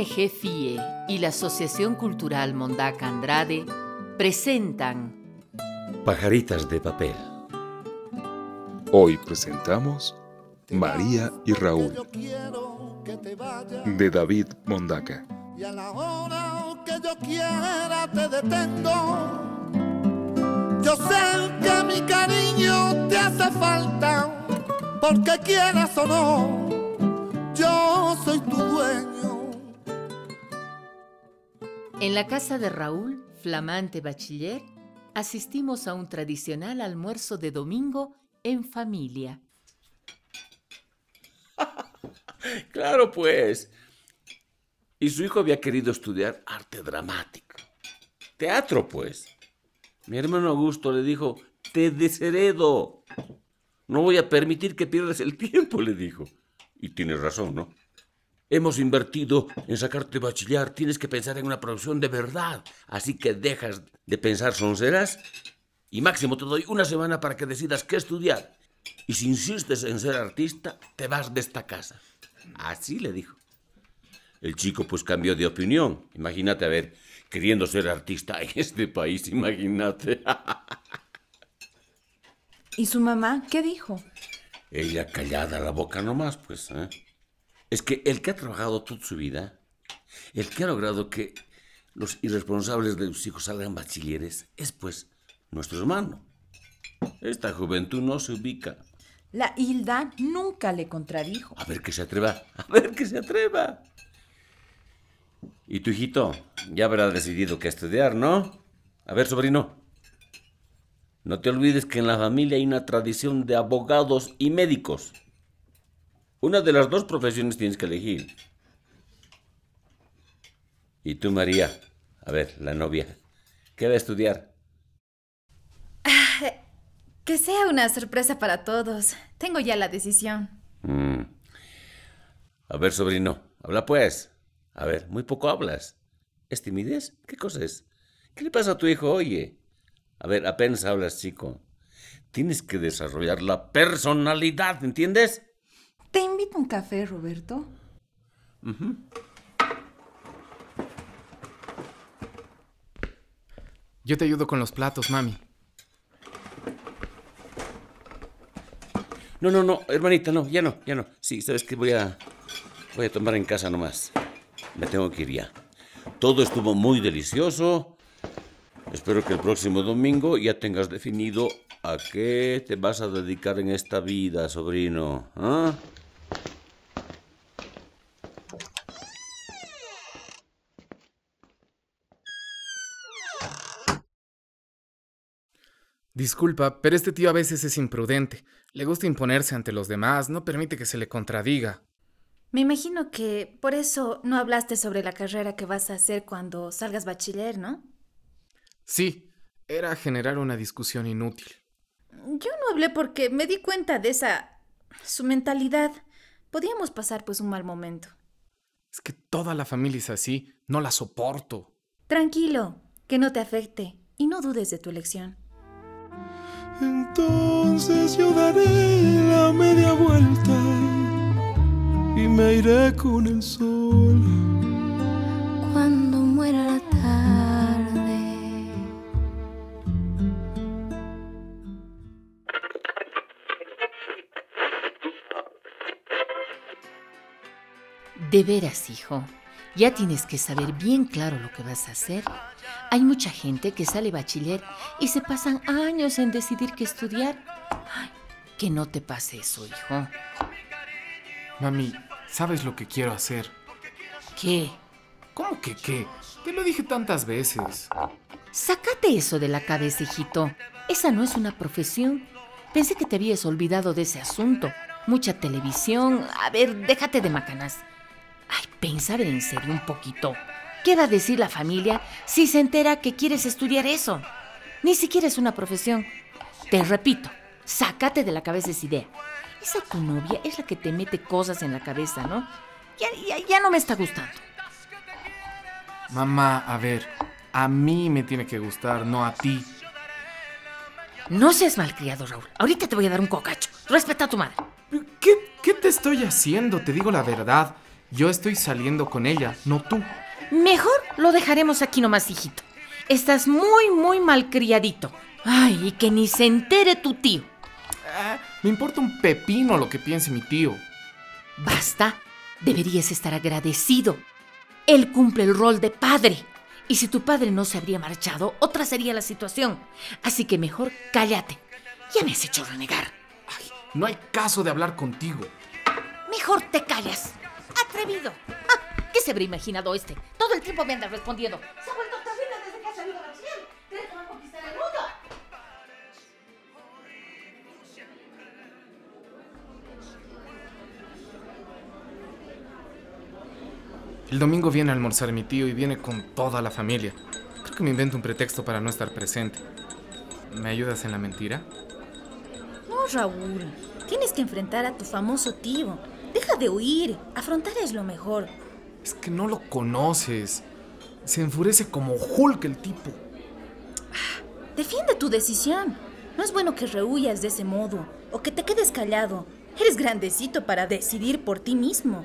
ONG FIE y la Asociación Cultural Mondaca Andrade presentan Pajaritas de papel. Hoy presentamos María y Raúl de David Mondaca. Y a la hora que yo quiera te detengo. Yo sé que mi cariño te hace falta, porque quieras o no, yo soy tu dueño. En la casa de Raúl, flamante bachiller, asistimos a un tradicional almuerzo de domingo en familia. Claro, pues. Y su hijo había querido estudiar arte dramático. Teatro, pues. Mi hermano Augusto le dijo, te desheredo. No voy a permitir que pierdas el tiempo, le dijo. Y tienes razón, ¿no? Hemos invertido en sacarte bachiller, tienes que pensar en una producción de verdad. Así que dejas de pensar sonceras y máximo te doy una semana para que decidas qué estudiar. Y si insistes en ser artista, te vas de esta casa. Así le dijo. El chico pues cambió de opinión. Imagínate, a ver, queriendo ser artista en este país, imagínate. ¿Y su mamá qué dijo? Ella callada la boca nomás, pues. ¿eh? Es que el que ha trabajado toda su vida, el que ha logrado que los irresponsables de sus hijos salgan bachilleres, es pues nuestro hermano. Esta juventud no se ubica. La Hilda nunca le contradijo. A ver que se atreva, a ver que se atreva. Y tu hijito ya habrá decidido qué estudiar, ¿no? A ver, sobrino. No te olvides que en la familia hay una tradición de abogados y médicos. Una de las dos profesiones tienes que elegir. Y tú, María, a ver, la novia, ¿qué va a estudiar? Que sea una sorpresa para todos. Tengo ya la decisión. Mm. A ver, sobrino, habla pues. A ver, muy poco hablas. ¿Es timidez? ¿Qué cosa es? ¿Qué le pasa a tu hijo, oye? A ver, apenas hablas, chico. Tienes que desarrollar la personalidad, ¿entiendes? ¿Te invito a un café, Roberto? Yo te ayudo con los platos, mami. No, no, no, hermanita, no, ya no, ya no. Sí, sabes que voy a voy a tomar en casa nomás. Me tengo que ir ya. Todo estuvo muy delicioso. Espero que el próximo domingo ya tengas definido a qué te vas a dedicar en esta vida, sobrino. ¿Ah? Disculpa, pero este tío a veces es imprudente. Le gusta imponerse ante los demás, no permite que se le contradiga. Me imagino que por eso no hablaste sobre la carrera que vas a hacer cuando salgas bachiller, ¿no? Sí, era generar una discusión inútil. Yo no hablé porque me di cuenta de esa... su mentalidad. Podíamos pasar pues un mal momento. Es que toda la familia es así, no la soporto. Tranquilo, que no te afecte y no dudes de tu elección. Entonces yo daré la media vuelta y me iré con el sol. Cuando muera la tarde. De veras, hijo, ya tienes que saber bien claro lo que vas a hacer. Hay mucha gente que sale bachiller y se pasan años en decidir qué estudiar. Ay, que no te pase eso, hijo. Mami, ¿sabes lo que quiero hacer? ¿Qué? ¿Cómo que qué? Te lo dije tantas veces. Sácate eso de la cabeza, hijito. Esa no es una profesión. Pensé que te habías olvidado de ese asunto. Mucha televisión. A ver, déjate de macanas. Ay, pensar en serio un poquito. ¿Qué va a decir la familia si se entera que quieres estudiar eso? Ni siquiera es una profesión. Te repito, sácate de la cabeza esa idea. Esa tu novia es la que te mete cosas en la cabeza, ¿no? Ya, ya, ya no me está gustando. Mamá, a ver, a mí me tiene que gustar, no a ti. No seas malcriado, Raúl. Ahorita te voy a dar un cocacho. Respeta a tu madre. ¿Qué, qué te estoy haciendo? Te digo la verdad. Yo estoy saliendo con ella, no tú. Mejor lo dejaremos aquí nomás, hijito. Estás muy, muy malcriadito. Ay, y que ni se entere tu tío. Ah, me importa un pepino lo que piense mi tío. Basta. Deberías estar agradecido. Él cumple el rol de padre. Y si tu padre no se habría marchado, otra sería la situación. Así que mejor cállate. Ya me has hecho renegar. Ay, no hay caso de hablar contigo. Mejor te callas. Atrevido. Ah, ¿Qué se habría imaginado este? Todo el tiempo me anda respondiendo. Se ha vuelto terrible desde que ha salido de bachiller. ¿Crees que va a conquistar el mundo? El domingo viene a almorzar mi tío y viene con toda la familia. Creo que me invento un pretexto para no estar presente. ¿Me ayudas en la mentira? No, Raúl. Tienes que enfrentar a tu famoso tío. Deja de huir. Afrontar es lo mejor. Es que no lo conoces. Se enfurece como Hulk el tipo. Defiende tu decisión. No es bueno que rehuyas de ese modo o que te quedes callado. Eres grandecito para decidir por ti mismo.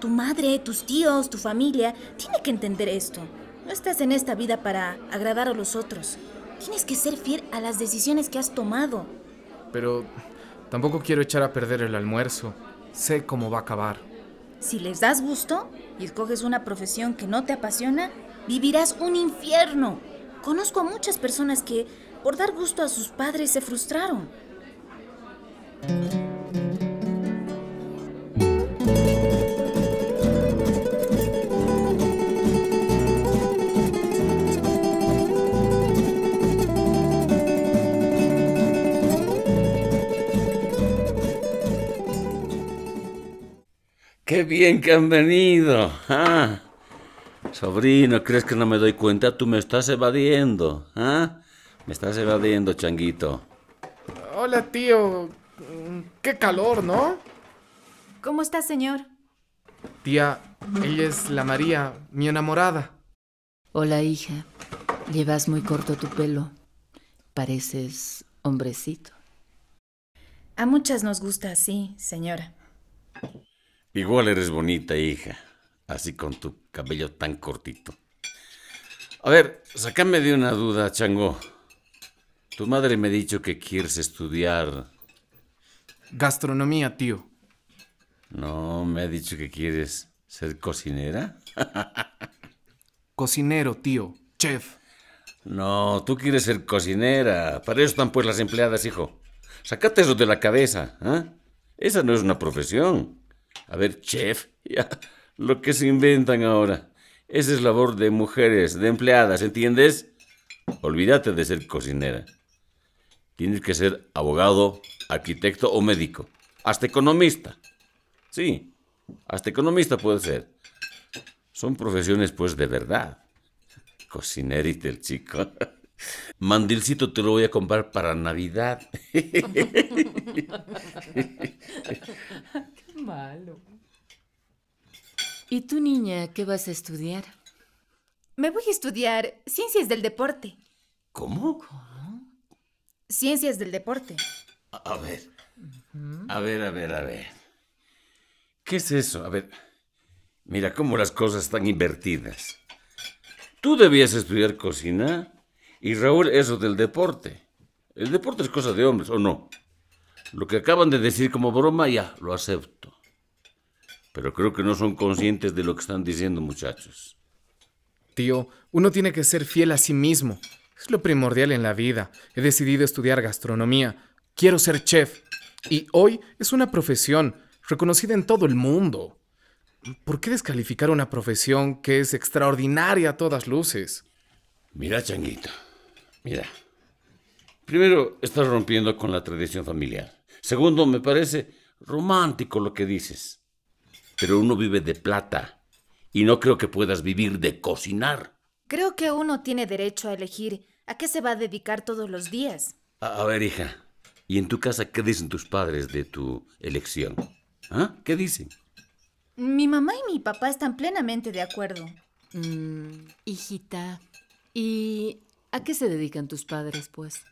Tu madre, tus tíos, tu familia tiene que entender esto. No estás en esta vida para agradar a los otros. Tienes que ser fiel a las decisiones que has tomado. Pero tampoco quiero echar a perder el almuerzo. Sé cómo va a acabar. Si les das gusto y escoges una profesión que no te apasiona, vivirás un infierno. Conozco a muchas personas que, por dar gusto a sus padres, se frustraron. ¡Qué bien que han venido! Ah. Sobrino, ¿crees que no me doy cuenta? Tú me estás evadiendo. ¿ah? Me estás evadiendo, changuito. Hola, tío. Qué calor, ¿no? ¿Cómo está, señor? Tía, ella es la María, mi enamorada. Hola, hija. Llevas muy corto tu pelo. Pareces hombrecito. A muchas nos gusta así, señora. Igual eres bonita, hija. Así con tu cabello tan cortito. A ver, sácame de una duda, Chango. Tu madre me ha dicho que quieres estudiar. Gastronomía, tío. No, me ha dicho que quieres ser cocinera. Cocinero, tío. Chef. No, tú quieres ser cocinera. Para eso están pues las empleadas, hijo. Sácate eso de la cabeza. ¿ah? Esa no es una profesión. A ver, chef, ya, lo que se inventan ahora. Esa es labor de mujeres, de empleadas, ¿entiendes? Olvídate de ser cocinera. Tienes que ser abogado, arquitecto o médico. Hasta economista. Sí, hasta economista puede ser. Son profesiones, pues, de verdad. Cocinerito el chico. Mandilcito te lo voy a comprar para Navidad. Malo. ¿Y tu niña qué vas a estudiar? Me voy a estudiar ciencias del deporte. ¿Cómo? Ciencias del deporte. A a ver. A ver, a ver, a ver. ¿Qué es eso? A ver. Mira cómo las cosas están invertidas. Tú debías estudiar cocina y Raúl eso del deporte. El deporte es cosa de hombres, ¿o no? Lo que acaban de decir como broma, ya, lo acepto. Pero creo que no son conscientes de lo que están diciendo, muchachos. Tío, uno tiene que ser fiel a sí mismo. Es lo primordial en la vida. He decidido estudiar gastronomía. Quiero ser chef. Y hoy es una profesión reconocida en todo el mundo. ¿Por qué descalificar una profesión que es extraordinaria a todas luces? Mira, Changuito, mira. Primero, estás rompiendo con la tradición familiar. Segundo, me parece romántico lo que dices. Pero uno vive de plata y no creo que puedas vivir de cocinar. Creo que uno tiene derecho a elegir a qué se va a dedicar todos los días. A, a ver, hija, ¿y en tu casa qué dicen tus padres de tu elección? ¿Ah? ¿Qué dicen? Mi mamá y mi papá están plenamente de acuerdo. Mm, hijita. ¿Y a qué se dedican tus padres, pues?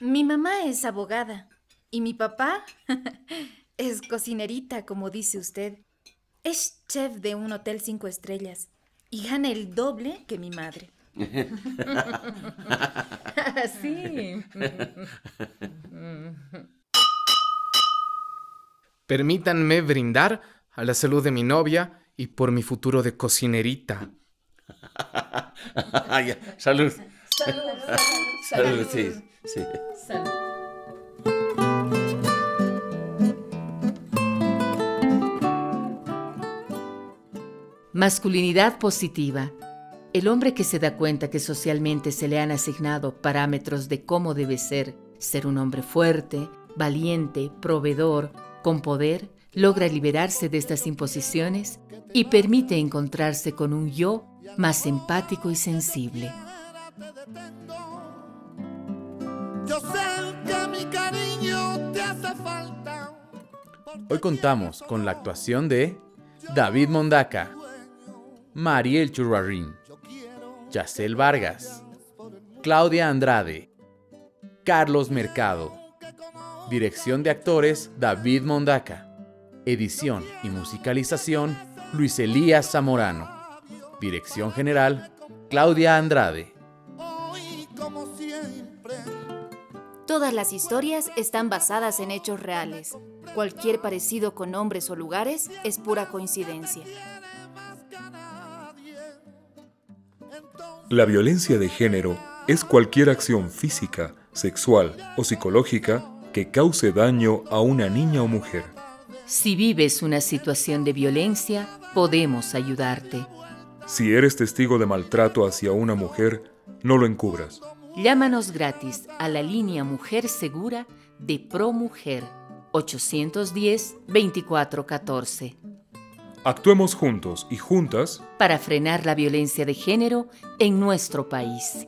Mi mamá es abogada y mi papá es cocinerita, como dice usted. Es chef de un hotel cinco estrellas y gana el doble que mi madre. sí. Permítanme brindar a la salud de mi novia y por mi futuro de cocinerita. Ah, ya, Salud. Salud, sí, sí. Masculinidad positiva. El hombre que se da cuenta que socialmente se le han asignado parámetros de cómo debe ser, ser un hombre fuerte, valiente, proveedor, con poder, logra liberarse de estas imposiciones y permite encontrarse con un yo más empático y sensible. Yo sé que mi cariño te hace falta. Hoy contamos con la actuación de David Mondaca, Mariel Churrarín, Yacel Vargas, Claudia Andrade, Carlos Mercado. Dirección de actores David Mondaca. Edición y musicalización Luis Elías Zamorano. Dirección general Claudia Andrade. Todas las historias están basadas en hechos reales. Cualquier parecido con nombres o lugares es pura coincidencia. La violencia de género es cualquier acción física, sexual o psicológica que cause daño a una niña o mujer. Si vives una situación de violencia, podemos ayudarte. Si eres testigo de maltrato hacia una mujer, no lo encubras. Llámanos gratis a la línea Mujer Segura de ProMujer 810-2414 Actuemos juntos y juntas para frenar la violencia de género en nuestro país.